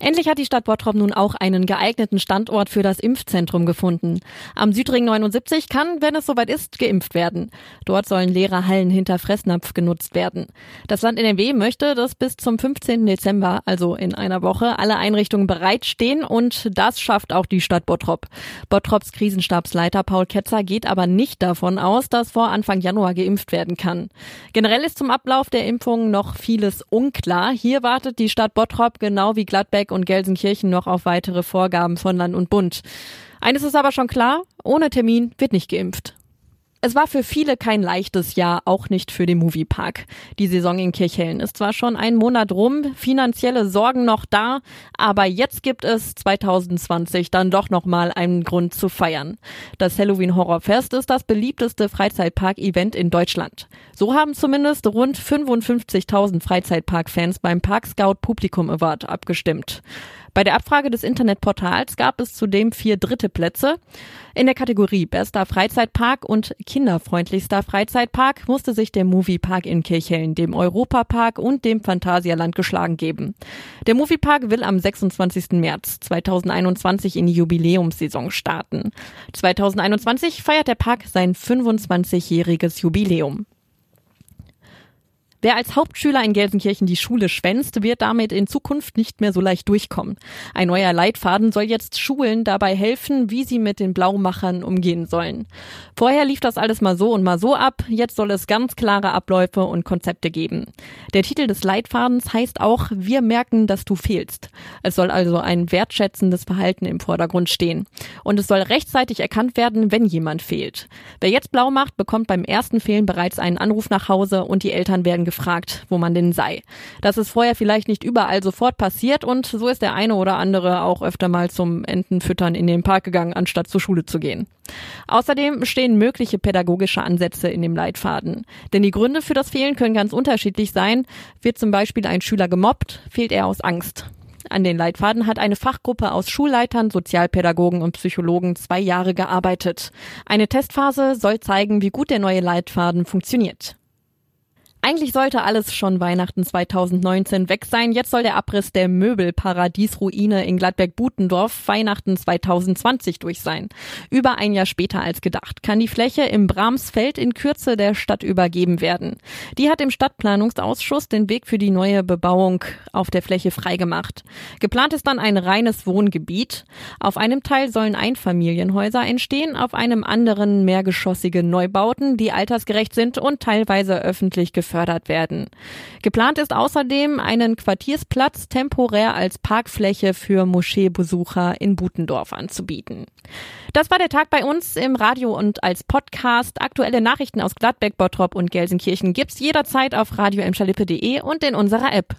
Endlich hat die Stadt Bottrop nun auch einen geeigneten Standort für das Impfzentrum gefunden. Am Südring 79 kann, wenn es soweit ist, geimpft werden. Dort sollen leere Hallen hinter Fressnapf genutzt werden. Das Land NRW möchte, dass bis zum 15. Dezember, also in einer Woche, alle Einrichtungen bereitstehen und das schafft auch die Stadt Bottrop. Bottrops Krisenstabsleiter Paul Ketzer geht aber nicht davon aus, dass vor Anfang Januar geimpft werden kann. Generell ist zum Ablauf der Impfung noch vieles unklar. Hier wartet die Stadt Bottrop genau wie Gladbeck und Gelsenkirchen noch auf weitere Vorgaben von Land und Bund. Eines ist aber schon klar, ohne Termin wird nicht geimpft. Es war für viele kein leichtes Jahr, auch nicht für den Moviepark. Die Saison in Kirchhellen ist zwar schon einen Monat rum, finanzielle Sorgen noch da, aber jetzt gibt es 2020 dann doch nochmal einen Grund zu feiern. Das Halloween Horrorfest ist das beliebteste Freizeitpark-Event in Deutschland. So haben zumindest rund 55.000 Freizeitpark-Fans beim Park Scout Publikum Award abgestimmt. Bei der Abfrage des Internetportals gab es zudem vier dritte Plätze. In der Kategorie Bester Freizeitpark und Kinderfreundlichster Freizeitpark musste sich der Moviepark in Kirchhellen, dem Europapark und dem Phantasialand geschlagen geben. Der Moviepark will am 26. März 2021 in die Jubiläumssaison starten. 2021 feiert der Park sein 25-jähriges Jubiläum. Wer als Hauptschüler in Gelsenkirchen die Schule schwänzt, wird damit in Zukunft nicht mehr so leicht durchkommen. Ein neuer Leitfaden soll jetzt Schulen dabei helfen, wie sie mit den Blaumachern umgehen sollen. Vorher lief das alles mal so und mal so ab, jetzt soll es ganz klare Abläufe und Konzepte geben. Der Titel des Leitfadens heißt auch Wir merken, dass du fehlst. Es soll also ein wertschätzendes Verhalten im Vordergrund stehen. Und es soll rechtzeitig erkannt werden, wenn jemand fehlt. Wer jetzt blau macht, bekommt beim ersten Fehlen bereits einen Anruf nach Hause und die Eltern werden gefragt, wo man denn sei. Das ist vorher vielleicht nicht überall sofort passiert und so ist der eine oder andere auch öfter mal zum Entenfüttern in den Park gegangen, anstatt zur Schule zu gehen. Außerdem stehen mögliche pädagogische Ansätze in dem Leitfaden. Denn die Gründe für das Fehlen können ganz unterschiedlich sein. Wird zum Beispiel ein Schüler gemobbt, fehlt er aus Angst. An den Leitfaden hat eine Fachgruppe aus Schulleitern, Sozialpädagogen und Psychologen zwei Jahre gearbeitet. Eine Testphase soll zeigen, wie gut der neue Leitfaden funktioniert. Eigentlich sollte alles schon Weihnachten 2019 weg sein. Jetzt soll der Abriss der Möbelparadiesruine in Gladbeck-Butendorf Weihnachten 2020 durch sein. Über ein Jahr später als gedacht kann die Fläche im Bramsfeld in Kürze der Stadt übergeben werden. Die hat im Stadtplanungsausschuss den Weg für die neue Bebauung auf der Fläche freigemacht. Geplant ist dann ein reines Wohngebiet. Auf einem Teil sollen Einfamilienhäuser entstehen, auf einem anderen mehrgeschossige Neubauten, die altersgerecht sind und teilweise öffentlich gefördert gefördert werden. Geplant ist außerdem, einen Quartiersplatz temporär als Parkfläche für Moscheebesucher in Butendorf anzubieten. Das war der Tag bei uns im Radio und als Podcast. Aktuelle Nachrichten aus Gladbeck, Bottrop und Gelsenkirchen gibt's jederzeit auf radio und in unserer App.